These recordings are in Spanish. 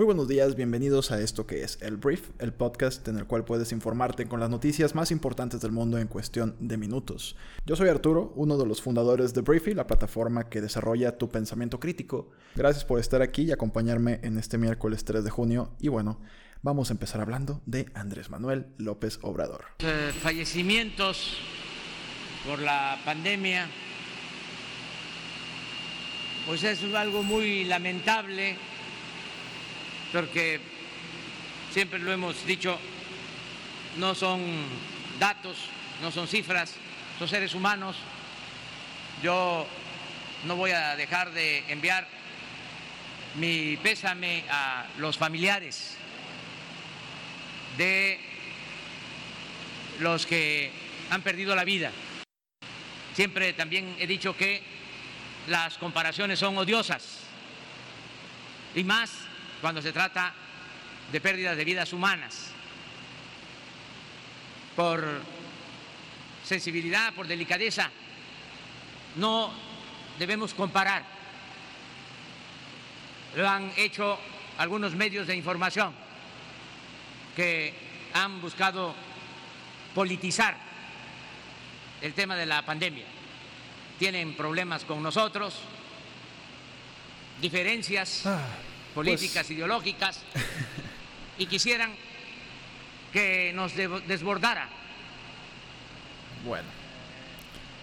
Muy buenos días, bienvenidos a esto que es El Brief, el podcast en el cual puedes informarte con las noticias más importantes del mundo en cuestión de minutos. Yo soy Arturo, uno de los fundadores de Briefy, la plataforma que desarrolla tu pensamiento crítico. Gracias por estar aquí y acompañarme en este miércoles 3 de junio y bueno, vamos a empezar hablando de Andrés Manuel López Obrador. Fallecimientos por la pandemia, pues es algo muy lamentable porque siempre lo hemos dicho, no son datos, no son cifras, son seres humanos. Yo no voy a dejar de enviar mi pésame a los familiares de los que han perdido la vida. Siempre también he dicho que las comparaciones son odiosas y más cuando se trata de pérdidas de vidas humanas. Por sensibilidad, por delicadeza, no debemos comparar. Lo han hecho algunos medios de información que han buscado politizar el tema de la pandemia. Tienen problemas con nosotros, diferencias. Ah políticas, pues ideológicas, y quisieran que nos desbordara. Bueno.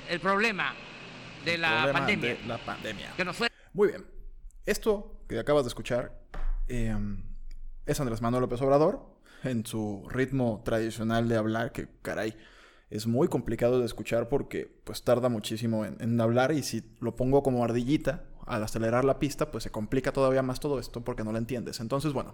El problema de la pandemia. la pandemia. Muy bien. Esto que acabas de escuchar em, es Andrés Manuel López Obrador en su ritmo tradicional de hablar, que caray, es muy complicado de escuchar porque pues tarda muchísimo en, en hablar y si lo pongo como ardillita al acelerar la pista, pues se complica todavía más todo esto porque no lo entiendes. Entonces, bueno,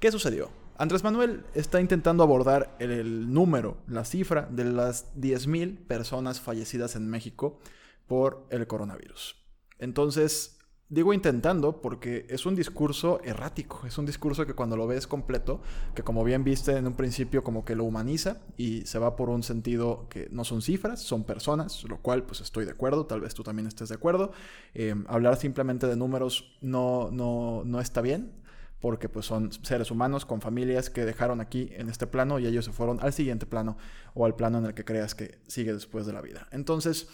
¿qué sucedió? Andrés Manuel está intentando abordar el, número, la cifra de las 10.000 personas fallecidas en México por el coronavirus. Entonces, Digo intentando porque es un discurso errático, es un discurso que cuando lo ves completo, que como bien viste en un principio como que lo humaniza y se va por un sentido que no son cifras, son personas, lo cual pues estoy de acuerdo, tal vez tú también estés de acuerdo. Eh, hablar simplemente de números no, no, no está bien porque pues son seres humanos con familias que dejaron aquí en este plano y ellos se fueron al siguiente plano o al plano en el que creas que sigue después de la vida. Entonces,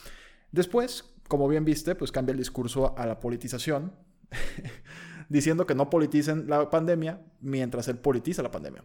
después como bien viste, pues cambia el discurso a la politización, diciendo que no politicen la pandemia mientras él politiza la pandemia.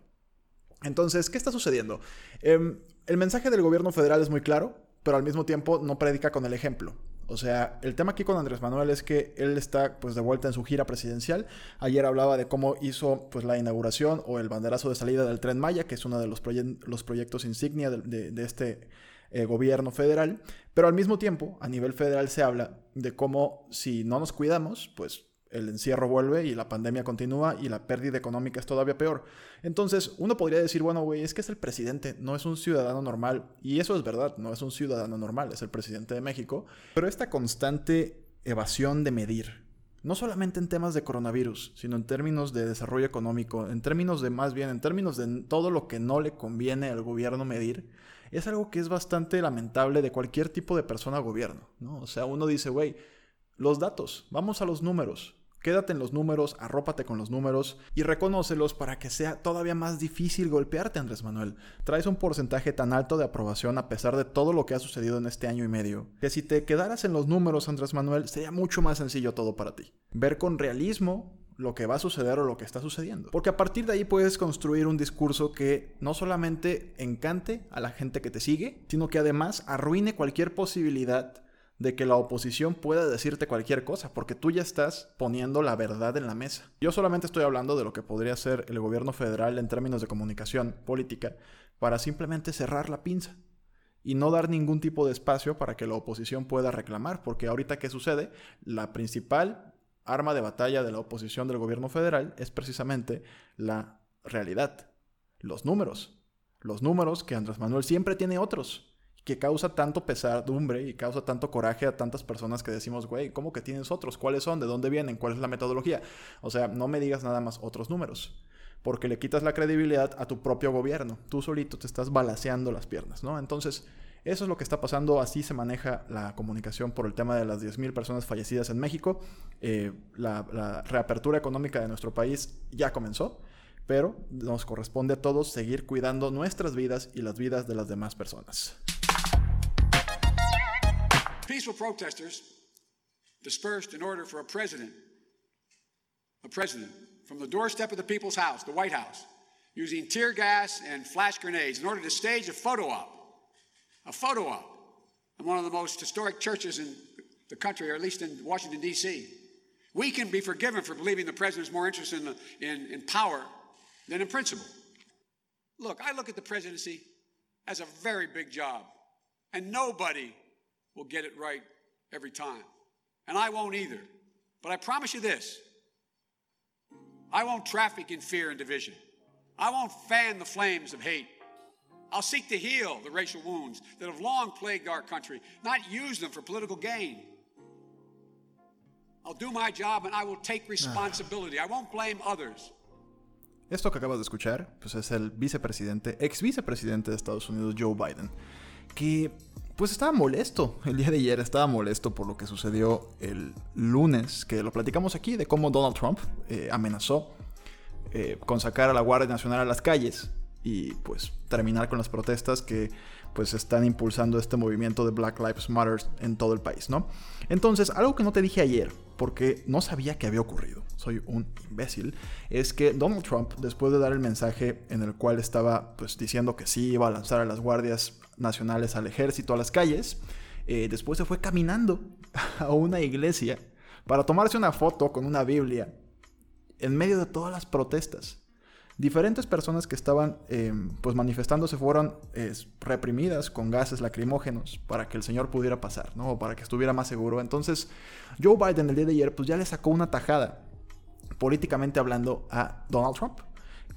Entonces, ¿qué está sucediendo? Em, el mensaje del gobierno federal es muy claro, pero al mismo tiempo no predica con el ejemplo. O sea, el tema aquí con Andrés Manuel es que él está pues de vuelta en su gira presidencial. Ayer hablaba de cómo hizo pues la inauguración o el banderazo de salida del Tren Maya, que es uno de los, los proyectos insignia de, de este eh, gobierno federal, pero al mismo tiempo a nivel federal se habla de cómo si no nos cuidamos, pues el encierro vuelve y la pandemia continúa y la pérdida económica es todavía peor. Entonces, uno podría decir, bueno, güey, es que es el presidente, no es un ciudadano normal. Y eso es verdad, no es un ciudadano normal, es el presidente de México. Pero esta constante evasión de medir, no solamente en temas de coronavirus, sino en términos de desarrollo económico, en términos de más bien, en términos de todo lo que no le conviene al gobierno medir, es algo que es bastante lamentable de cualquier tipo de persona o gobierno, ¿no? O sea, uno dice, güey, los datos, vamos a los números, Quédate en los números, arrópate con los números y reconócelos para que sea todavía más difícil golpearte, Andrés Manuel. Traes un porcentaje tan alto de aprobación a pesar de todo lo que ha sucedido en este año y medio, que si te quedaras en los números, Andrés Manuel, sería mucho más sencillo todo para ti. Ver con realismo lo que va a suceder o lo que está sucediendo. Porque a partir de ahí puedes construir un discurso que no solamente encante a la gente que te sigue, sino que además arruine cualquier posibilidad de que la oposición pueda decirte cualquier cosa, porque tú ya estás poniendo la verdad en la mesa. Yo solamente estoy hablando de lo que podría hacer el gobierno federal en términos de comunicación política para simplemente cerrar la pinza y no dar ningún tipo de espacio para que la oposición pueda reclamar, porque ahorita qué sucede, la principal arma de batalla de la oposición del gobierno federal es precisamente la realidad, los números, los números que Andrés Manuel siempre tiene otros que causa tanto pesadumbre y causa tanto coraje a tantas personas que decimos, güey, ¿cómo que tienes otros? ¿Cuáles son? ¿De dónde vienen? ¿Cuál es la metodología? O sea, no me digas nada más otros números, porque le quitas la credibilidad a tu propio gobierno. Tú solito te estás balaseando las piernas, ¿no? Entonces, eso es lo que está pasando, así se maneja la comunicación por el tema de las 10.000 personas fallecidas en México. Eh, la reapertura económica de nuestro país ya comenzó pero nos corresponde a todos seguir cuidando nuestras vidas y las vidas de las demás personas. Peaceful protesters dispersed in order for a president, a president, from the doorstep of the people's house, the White House, using tear gas and flash grenades in order to stage a photo op, a photo op in one of the most historic churches in the country, or at least in Washington, D.C. We can be forgiven for believing the president is more interested in, in, in power than in principle. Look, I look at the presidency as a very big job, and nobody will get it right every time. And I won't either. But I promise you this I won't traffic in fear and division. I won't fan the flames of hate. I'll seek to heal the racial wounds that have long plagued our country, not use them for political gain. I'll do my job and I will take responsibility. I won't blame others. Esto que acabas de escuchar, pues es el vicepresidente, ex vicepresidente de Estados Unidos, Joe Biden, que pues estaba molesto el día de ayer, estaba molesto por lo que sucedió el lunes, que lo platicamos aquí, de cómo Donald Trump eh, amenazó eh, con sacar a la Guardia Nacional a las calles y pues terminar con las protestas que pues están impulsando este movimiento de Black Lives Matter en todo el país, ¿no? Entonces, algo que no te dije ayer, porque no sabía que había ocurrido, soy un imbécil, es que Donald Trump, después de dar el mensaje en el cual estaba pues diciendo que sí iba a lanzar a las guardias nacionales al ejército a las calles, eh, después se fue caminando a una iglesia para tomarse una foto con una Biblia en medio de todas las protestas diferentes personas que estaban eh, pues manifestándose fueron reprimidas con gases lacrimógenos para que el señor pudiera pasar, ¿no? O para que estuviera más seguro. Entonces, Joe Biden el día de ayer pues ya le sacó una tajada políticamente hablando a Donald Trump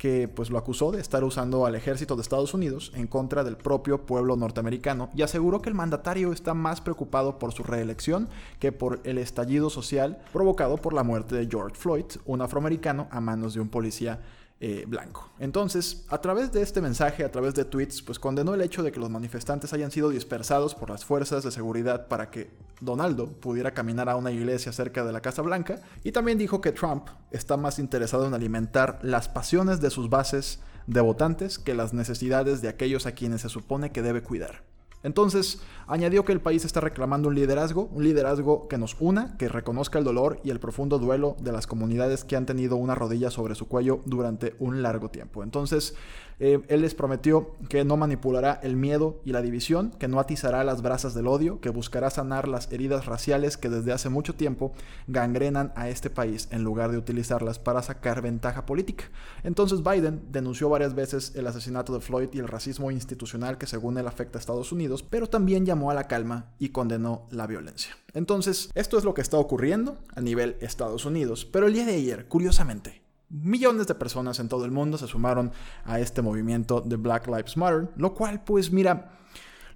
que pues lo acusó de estar usando al ejército de Estados Unidos en contra del propio pueblo norteamericano y aseguró que el mandatario está más preocupado por su reelección que por el estallido social provocado por la muerte de George Floyd, un afroamericano a manos de un policía eh, blanco. Entonces, a través de este mensaje, a través de tweets, pues condenó el hecho de que los manifestantes hayan sido dispersados por las fuerzas de seguridad para que Donaldo pudiera caminar a una iglesia cerca de la Casa Blanca y también dijo que Trump está más interesado en alimentar las pasiones de sus bases de votantes que las necesidades de aquellos a quienes se supone que debe cuidar. Entonces, añadió que el país está reclamando un liderazgo, un liderazgo que nos una, que reconozca el dolor y el profundo duelo de las comunidades que han tenido una rodilla sobre su cuello durante un largo tiempo. Entonces, eh, él les prometió que no manipulará el miedo y la división, que no atizará las brasas del odio, que buscará sanar las heridas raciales que desde hace mucho tiempo gangrenan a este país en lugar de utilizarlas para sacar ventaja política. Entonces Biden denunció varias veces el asesinato de Floyd y el racismo institucional que según él afecta a Estados Unidos, pero también llamó a la calma y condenó la violencia. Entonces, esto es lo que está ocurriendo a nivel Estados Unidos, pero el día de ayer, curiosamente, Millones de personas en todo el mundo se sumaron a este movimiento de Black Lives Matter, lo cual pues mira,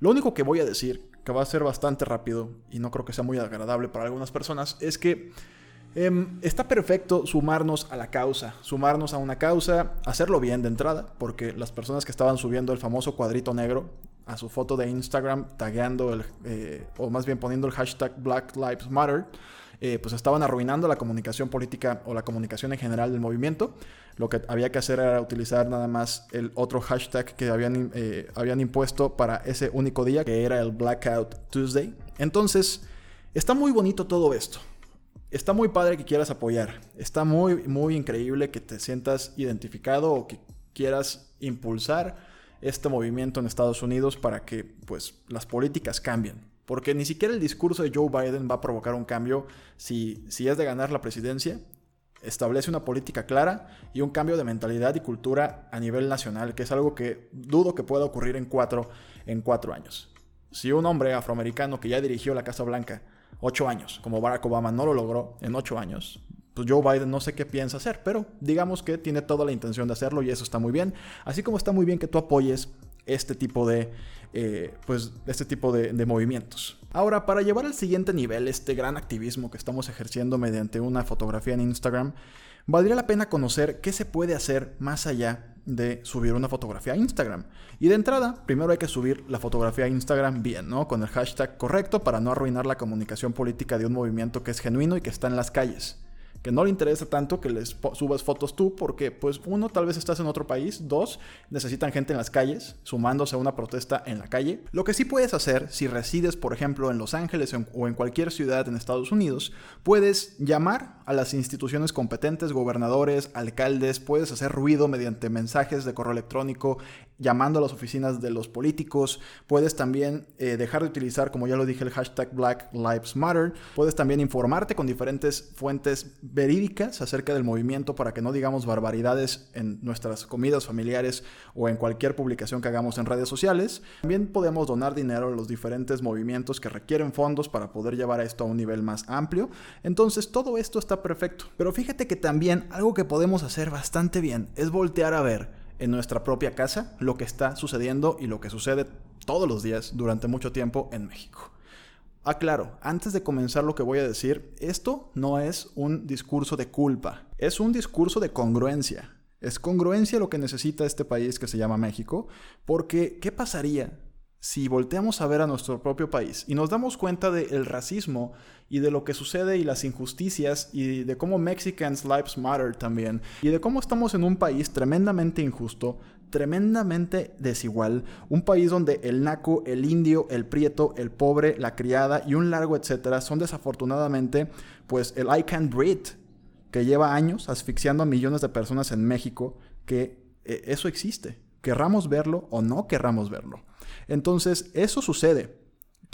lo único que voy a decir, que va a ser bastante rápido y no creo que sea muy agradable para algunas personas, es que em, está perfecto sumarnos a la causa, sumarnos a una causa, hacerlo bien de entrada, porque las personas que estaban subiendo el famoso cuadrito negro a su foto de Instagram, tagueando el, eh, o más bien poniendo el hashtag Black Lives Matter, eh, pues estaban arruinando la comunicación política o la comunicación en general del movimiento. Lo que había que hacer era utilizar nada más el otro hashtag que habían, eh, habían impuesto para ese único día, que era el Blackout Tuesday. Entonces, está muy bonito todo esto. Está muy padre que quieras apoyar. Está muy, muy increíble que te sientas identificado o que quieras impulsar este movimiento en Estados Unidos para que pues las políticas cambien. Porque ni siquiera el discurso de Joe Biden va a provocar un cambio si, si es de ganar la presidencia. Establece una política clara y un cambio de mentalidad y cultura a nivel nacional, que es algo que dudo que pueda ocurrir en cuatro, en cuatro años. Si un hombre afroamericano que ya dirigió la Casa Blanca ocho años, como Barack Obama no lo logró en ocho años, pues Joe Biden no sé qué piensa hacer, pero digamos que tiene toda la intención de hacerlo y eso está muy bien. Así como está muy bien que tú apoyes este tipo de, eh, pues, este tipo de, de movimientos. Ahora, para llevar al siguiente nivel este gran activismo que estamos ejerciendo mediante una fotografía en Instagram, valdría la pena conocer qué se puede hacer más allá de subir una fotografía a Instagram. Y de entrada, primero hay que subir la fotografía a Instagram bien, ¿no? Con el hashtag correcto para no arruinar la comunicación política de un movimiento que es genuino y que está en las calles que no le interesa tanto que les subas fotos tú, porque pues uno, tal vez estás en otro país, dos, necesitan gente en las calles, sumándose a una protesta en la calle. Lo que sí puedes hacer, si resides, por ejemplo, en Los Ángeles o en cualquier ciudad en Estados Unidos, puedes llamar a las instituciones competentes, gobernadores, alcaldes, puedes hacer ruido mediante mensajes de correo electrónico, llamando a las oficinas de los políticos, puedes también eh, dejar de utilizar, como ya lo dije, el hashtag Black Lives Matter, puedes también informarte con diferentes fuentes verídicas acerca del movimiento para que no digamos barbaridades en nuestras comidas familiares o en cualquier publicación que hagamos en redes sociales. También podemos donar dinero a los diferentes movimientos que requieren fondos para poder llevar esto a un nivel más amplio. Entonces todo esto está perfecto. Pero fíjate que también algo que podemos hacer bastante bien es voltear a ver en nuestra propia casa lo que está sucediendo y lo que sucede todos los días durante mucho tiempo en México. Ah, antes de comenzar lo que voy a decir, esto no es un discurso de culpa, es un discurso de congruencia. Es congruencia lo que necesita este país que se llama México, porque ¿qué pasaría si volteamos a ver a nuestro propio país y nos damos cuenta del racismo y de lo que sucede y las injusticias y de cómo Mexicans Lives Matter también y de cómo estamos en un país tremendamente injusto, tremendamente desigual, un país donde el naco, el indio, el prieto, el pobre, la criada y un largo etcétera son desafortunadamente pues el I can't breathe que lleva años asfixiando a millones de personas en México, que eh, eso existe, querramos verlo o no querramos verlo. Entonces, eso sucede.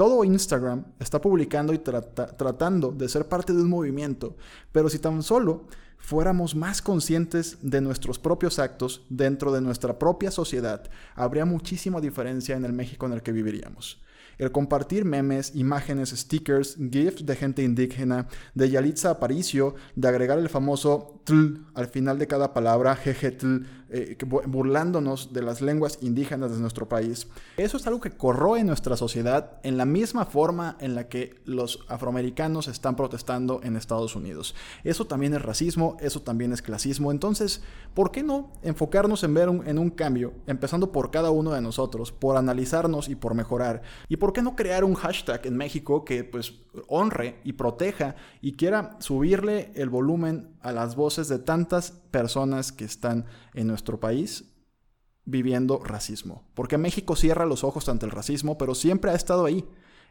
Todo Instagram está publicando y tratando de ser parte de un movimiento, pero si tan solo fuéramos más conscientes de nuestros propios actos dentro de nuestra propia sociedad, habría muchísima diferencia en el México en el que viviríamos. El compartir memes, imágenes, stickers, GIFs de gente indígena, de Yalitza Aparicio, de agregar el famoso tl al final de cada palabra, jeje eh, burlándonos de las lenguas indígenas de nuestro país. Eso es algo que corroe nuestra sociedad en la misma forma en la que los afroamericanos están protestando en Estados Unidos. Eso también es racismo, eso también es clasismo. Entonces, ¿por qué no enfocarnos en ver un, en un cambio, empezando por cada uno de nosotros, por analizarnos y por mejorar? ¿Y por qué no crear un hashtag en México que pues honre y proteja y quiera subirle el volumen a las voces de tantas personas que están en nuestro país viviendo racismo. Porque México cierra los ojos ante el racismo, pero siempre ha estado ahí.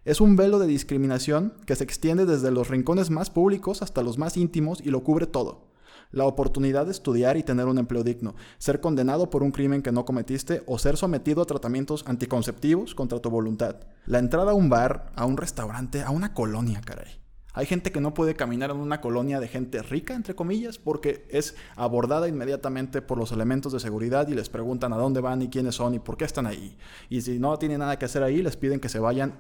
Es un velo de discriminación que se extiende desde los rincones más públicos hasta los más íntimos y lo cubre todo. La oportunidad de estudiar y tener un empleo digno, ser condenado por un crimen que no cometiste o ser sometido a tratamientos anticonceptivos contra tu voluntad. La entrada a un bar, a un restaurante, a una colonia, caray. Hay gente que no puede caminar en una colonia de gente rica, entre comillas, porque es abordada inmediatamente por los elementos de seguridad y les preguntan a dónde van y quiénes son y por qué están ahí. Y si no tienen nada que hacer ahí, les piden que se vayan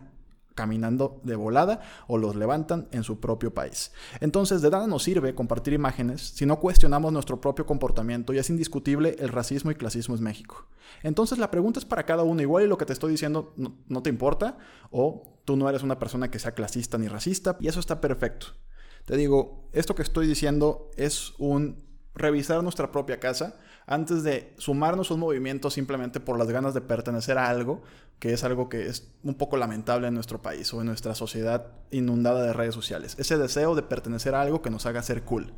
caminando de volada o los levantan en su propio país. Entonces, de nada nos sirve compartir imágenes si no cuestionamos nuestro propio comportamiento y es indiscutible el racismo y clasismo en México. Entonces, la pregunta es para cada uno, igual y lo que te estoy diciendo no, no te importa o tú no eres una persona que sea clasista ni racista y eso está perfecto. Te digo, esto que estoy diciendo es un revisar nuestra propia casa antes de sumarnos a un movimiento simplemente por las ganas de pertenecer a algo, que es algo que es un poco lamentable en nuestro país o en nuestra sociedad inundada de redes sociales. Ese deseo de pertenecer a algo que nos haga ser cool.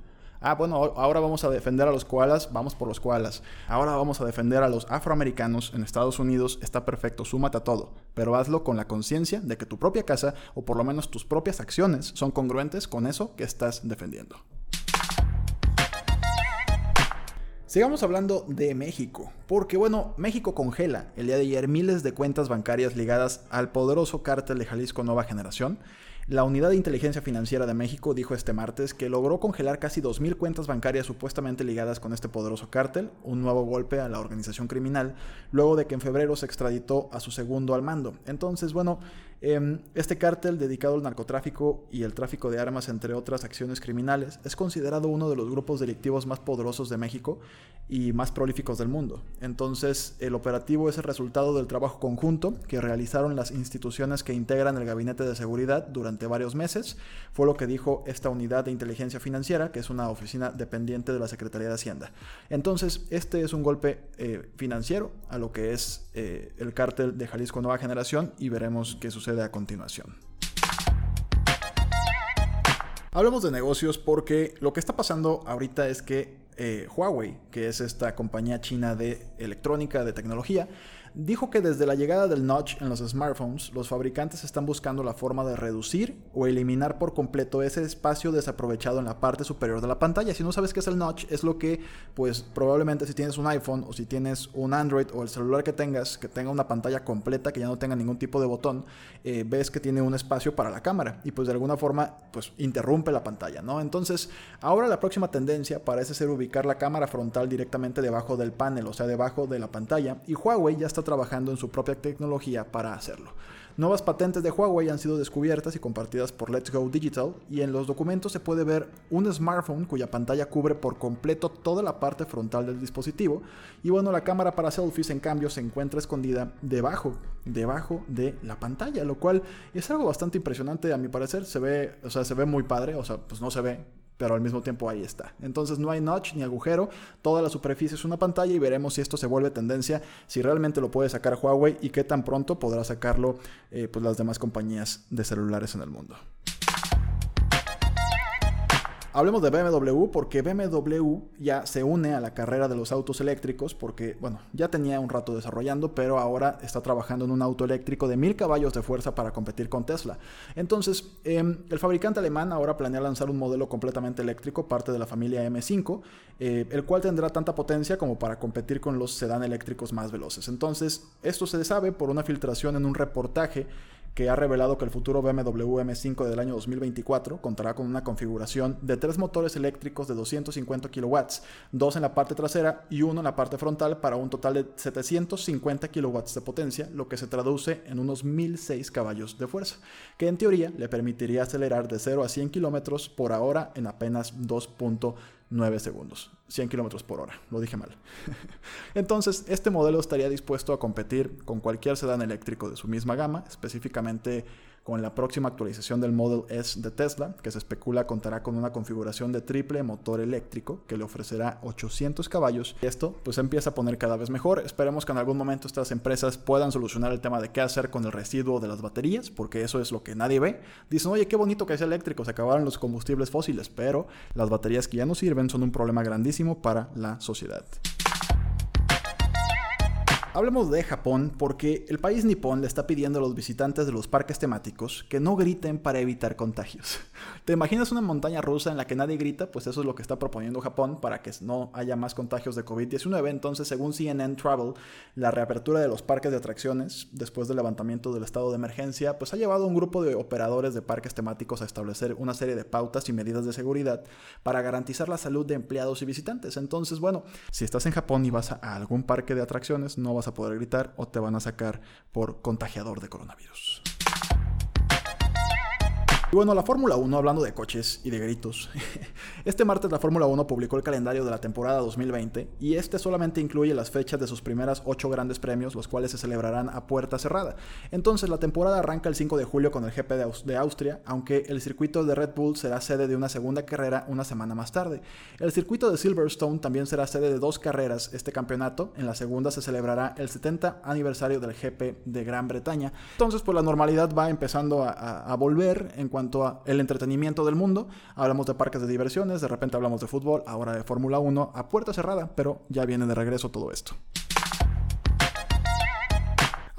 Ah, bueno, ahora vamos a defender a los koalas, vamos por los koalas. Ahora vamos a defender a los afroamericanos en Estados Unidos, está perfecto, súmate a todo. Pero hazlo con la conciencia de que tu propia casa, o por lo menos tus propias acciones, son congruentes con eso que estás defendiendo. Sigamos hablando de México, porque bueno, México congela el día de ayer miles de cuentas bancarias ligadas al poderoso cártel de Jalisco Nueva Generación. La Unidad de Inteligencia Financiera de México dijo este martes que logró congelar casi 2.000 cuentas bancarias supuestamente ligadas con este poderoso cártel, un nuevo golpe a la organización criminal, luego de que en febrero se extraditó a su segundo al mando. Entonces, bueno, este cártel dedicado al narcotráfico y el tráfico de armas, entre otras acciones criminales, es considerado uno de los grupos delictivos más poderosos de México y más prolíficos del mundo. Entonces, el operativo es el resultado del trabajo conjunto que realizaron las instituciones que integran el Gabinete de Seguridad durante varios meses. Fue lo que dijo esta unidad de inteligencia financiera, que es una oficina dependiente de la Secretaría de Hacienda. Entonces, este es un golpe eh, financiero a lo que es eh, el cártel de Jalisco Nueva Generación y veremos qué sucede a continuación. Hablemos de negocios porque lo que está pasando ahorita es que eh, Huawei, que es esta compañía china de electrónica, de tecnología, dijo que desde la llegada del notch en los smartphones, los fabricantes están buscando la forma de reducir o eliminar por completo ese espacio desaprovechado en la parte superior de la pantalla. Si no sabes qué es el notch, es lo que, pues probablemente si tienes un iPhone o si tienes un Android o el celular que tengas, que tenga una pantalla completa, que ya no tenga ningún tipo de botón, eh, ves que tiene un espacio para la cámara y pues de alguna forma, pues interrumpe la pantalla, ¿no? Entonces, ahora la próxima tendencia parece ser ubicar la cámara frontal directamente debajo del panel, o sea, debajo de la pantalla, y Huawei ya está trabajando en su propia tecnología para hacerlo. Nuevas patentes de Huawei han sido descubiertas y compartidas por Let's Go Digital y en los documentos se puede ver un smartphone cuya pantalla cubre por completo toda la parte frontal del dispositivo y bueno, la cámara para selfies en cambio se encuentra escondida debajo, debajo de la pantalla, lo cual es algo bastante impresionante a mi parecer, se ve, o sea, se ve muy padre, o sea, pues no se ve pero al mismo tiempo ahí está. Entonces no hay notch ni agujero, toda la superficie es una pantalla y veremos si esto se vuelve tendencia, si realmente lo puede sacar Huawei y qué tan pronto podrá sacarlo eh, pues las demás compañías de celulares en el mundo. Hablemos de BMW porque BMW ya se une a la carrera de los autos eléctricos porque, bueno, ya tenía un rato desarrollando, pero ahora está trabajando en un auto eléctrico de 1000 caballos de fuerza para competir con Tesla. Entonces, em, el fabricante alemán ahora planea lanzar un modelo completamente eléctrico, parte de la familia M5, eh, el cual tendrá tanta potencia como para competir con los sedán eléctricos más veloces. Entonces, esto se sabe por una filtración en un reportaje que ha revelado que el futuro BMW M5 del año 2024 contará con una configuración de tres motores eléctricos de 250 kW, dos en la parte trasera y uno en la parte frontal para un total de 750 kW de potencia, lo que se traduce en unos 1006 caballos de fuerza, que en teoría le permitiría acelerar de 0 a 100 km por hora en apenas 2.9 9 segundos, 100 kilómetros por hora, lo dije mal. Entonces, este modelo estaría dispuesto a competir con cualquier sedán eléctrico de su misma gama, específicamente con la próxima actualización del Model S de Tesla, que se especula contará con una configuración de triple motor eléctrico que le ofrecerá 800 caballos. Esto pues empieza a poner cada vez mejor. Esperemos que en algún momento estas empresas puedan solucionar el tema de qué hacer con el residuo de las baterías, porque eso es lo que nadie ve. Dicen, oye, qué bonito que sea eléctrico, se acabaron los combustibles fósiles, pero las baterías que ya no sirven son un problema grandísimo para la sociedad. Hablemos de Japón porque el país nipón le está pidiendo a los visitantes de los parques temáticos que no griten para evitar contagios. ¿Te imaginas una montaña rusa en la que nadie grita? Pues eso es lo que está proponiendo Japón para que no haya más contagios de COVID-19. Entonces, según CNN Travel, la reapertura de los parques de atracciones después del levantamiento del estado de emergencia, pues ha llevado a un grupo de operadores de parques temáticos a establecer una serie de pautas y medidas de seguridad para garantizar la salud de empleados y visitantes. Entonces, bueno, si estás en Japón y vas a algún parque de atracciones, no vas a poder gritar o te van a sacar por contagiador de coronavirus. Y bueno, la Fórmula 1, hablando de coches y de gritos, este martes la Fórmula 1 publicó el calendario de la temporada 2020 y este solamente incluye las fechas de sus primeras ocho grandes premios, los cuales se celebrarán a puerta cerrada. Entonces la temporada arranca el 5 de julio con el GP de, Austria, aunque el circuito de Red Bull será sede de una segunda carrera una semana más tarde. El circuito de Silverstone también será sede de dos carreras este campeonato, en la segunda se celebrará el 70 aniversario del GP de Gran Bretaña. Entonces pues la normalidad va empezando a, a volver en cuanto cuanto el entretenimiento del mundo. Hablamos de parques de diversiones, de repente hablamos de fútbol, ahora de Fórmula 1 a puerta cerrada, pero ya viene de regreso todo esto.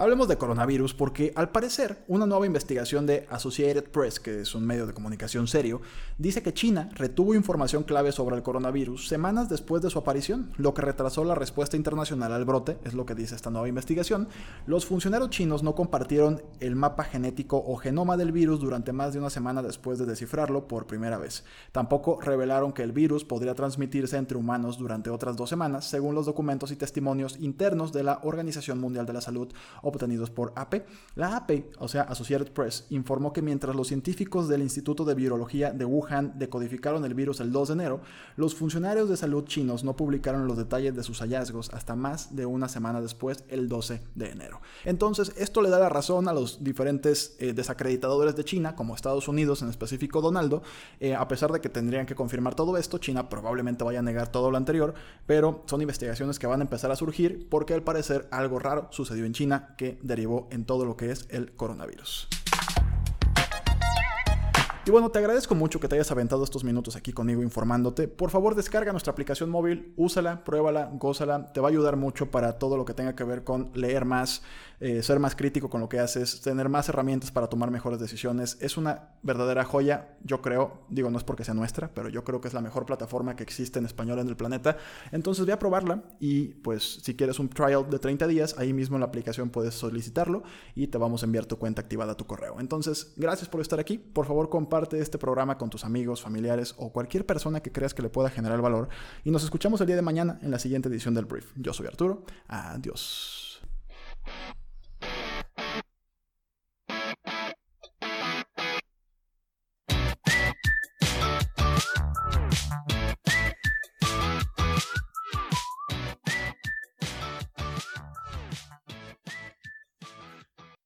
Hablemos de coronavirus porque al parecer una nueva investigación de Associated Press, que es un medio de comunicación serio, dice que China retuvo información clave sobre el coronavirus semanas después de su aparición, lo que retrasó la respuesta internacional al brote, es lo que dice esta nueva investigación. Los funcionarios chinos no compartieron el mapa genético o genoma del virus durante más de una semana después de descifrarlo por primera vez. Tampoco revelaron que el virus podría transmitirse entre humanos durante otras dos semanas, según los documentos y testimonios internos de la Organización Mundial de la Salud obtenidos por AP. La AP, o sea, Associated Press, informó que mientras los científicos del Instituto de Virología de Wuhan decodificaron el virus el 2 de enero, los funcionarios de salud chinos no publicaron los detalles de sus hallazgos hasta más de una semana después, el 12 de enero. Entonces, esto le da la razón a los diferentes eh, desacreditadores de China, como Estados Unidos, en específico Donaldo, eh, a pesar de que tendrían que confirmar todo esto, China probablemente vaya a negar todo lo anterior, pero son investigaciones que van a empezar a surgir porque al parecer algo raro sucedió en China que derivó en todo lo que es el coronavirus. Y bueno, te agradezco mucho que te hayas aventado estos minutos aquí conmigo informándote. Por favor, descarga nuestra aplicación móvil, úsala, pruébala, gózala. Te va a ayudar mucho para todo lo que tenga que ver con leer más, eh, ser más crítico con lo que haces, tener más herramientas para tomar mejores decisiones. Es una verdadera joya, yo creo. Digo, no es porque sea nuestra, pero yo creo que es la mejor plataforma que existe en español en el planeta. Entonces, voy a probarla y pues si quieres un trial de 30 días, ahí mismo en la aplicación puedes solicitarlo y te vamos a enviar tu cuenta activada a tu correo. Entonces, gracias por estar aquí. Por favor, comparte este programa con tus amigos, familiares o cualquier persona que creas que le pueda generar valor. Y nos escuchamos el día de mañana en la siguiente edición del Brief. Yo soy Arturo. Adiós.